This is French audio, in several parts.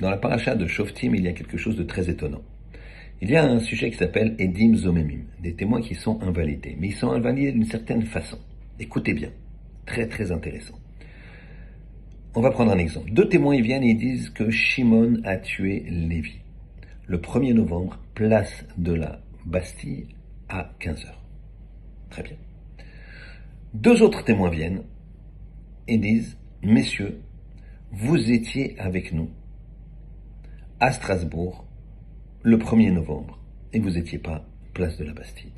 Dans la paracha de Shoftim, il y a quelque chose de très étonnant. Il y a un sujet qui s'appelle Edim Zomemim, des témoins qui sont invalidés. Mais ils sont invalidés d'une certaine façon. Écoutez bien. Très très intéressant. On va prendre un exemple. Deux témoins ils viennent et ils disent que Shimon a tué Lévi. Le 1er novembre, place de la Bastille à 15h. Très bien. Deux autres témoins viennent et disent, messieurs, vous étiez avec nous à Strasbourg le 1er novembre et vous n'étiez pas place de la Bastille.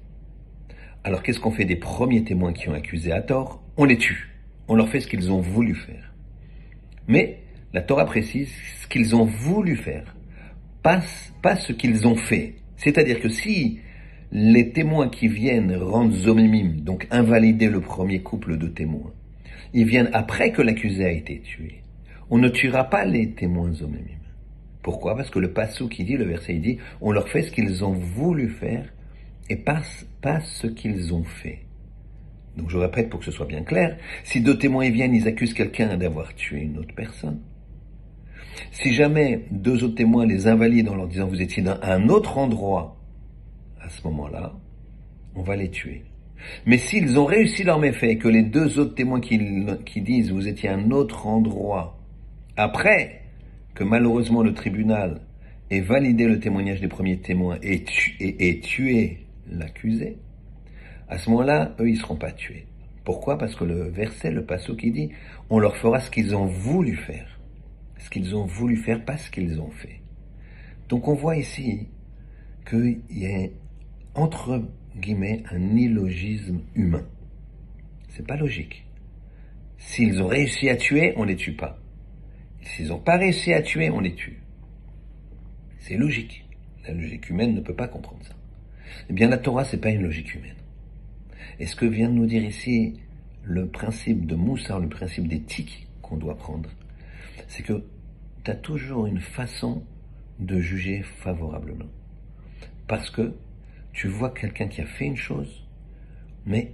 Alors qu'est-ce qu'on fait des premiers témoins qui ont accusé à tort? On les tue. On leur fait ce qu'ils ont voulu faire. Mais la Torah précise ce qu'ils ont voulu faire, pas, pas ce qu'ils ont fait. C'est-à-dire que si les témoins qui viennent rendre zomimim, donc invalider le premier couple de témoins, ils viennent après que l'accusé a été tué, on ne tuera pas les témoins zomimim. Pourquoi? Parce que le passou qui dit, le verset il dit, on leur fait ce qu'ils ont voulu faire et pas, ce qu'ils ont fait. Donc je répète pour que ce soit bien clair, si deux témoins viennent, ils accusent quelqu'un d'avoir tué une autre personne. Si jamais deux autres témoins les invalident en leur disant vous étiez dans un autre endroit, à ce moment-là, on va les tuer. Mais s'ils ont réussi leur méfait que les deux autres témoins qui, qui disent vous étiez à un autre endroit, après que malheureusement le tribunal ait validé le témoignage des premiers témoins et, et tué l'accusé, à ce moment-là, eux, ils seront pas tués. Pourquoi? Parce que le verset, le passage qui dit, on leur fera ce qu'ils ont voulu faire. Ce qu'ils ont voulu faire, pas ce qu'ils ont fait. Donc on voit ici qu'il y a, entre guillemets, un illogisme humain. C'est pas logique. S'ils ont réussi à tuer, on les tue pas. S'ils n'ont pas réussi à tuer, on les tue. C'est logique. La logique humaine ne peut pas comprendre ça. Eh bien, la Torah, c'est pas une logique humaine. Et ce que vient de nous dire ici le principe de Moussa, le principe d'éthique qu'on doit prendre, c'est que tu as toujours une façon de juger favorablement. Parce que tu vois quelqu'un qui a fait une chose, mais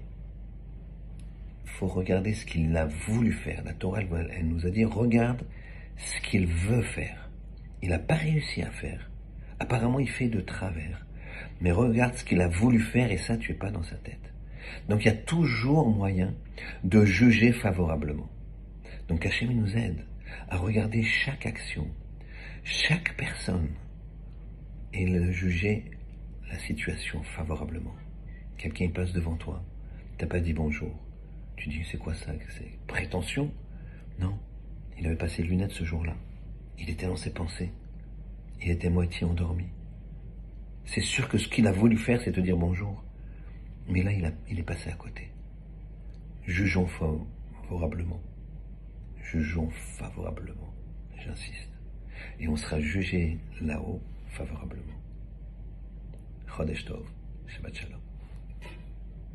faut regarder ce qu'il a voulu faire. La Torah, elle nous a dit, regarde ce qu'il veut faire. Il n'a pas réussi à faire. Apparemment, il fait de travers. Mais regarde ce qu'il a voulu faire et ça, tu es pas dans sa tête. Donc il y a toujours moyen de juger favorablement. Donc Hachem nous aide à regarder chaque action, chaque personne et de juger la situation favorablement. Quelqu'un passe devant toi, t'as pas dit bonjour. Tu dis c'est quoi ça? C'est prétention? Non, il avait passé les lunettes ce jour-là. Il était dans ses pensées. Il était moitié endormi. C'est sûr que ce qu'il a voulu faire, c'est te dire bonjour. Mais là, il est passé à côté. Jugeons favorablement. Jugeons favorablement. J'insiste. Et on sera jugé là-haut favorablement. Chodesh Tov. Shabbat Shalom.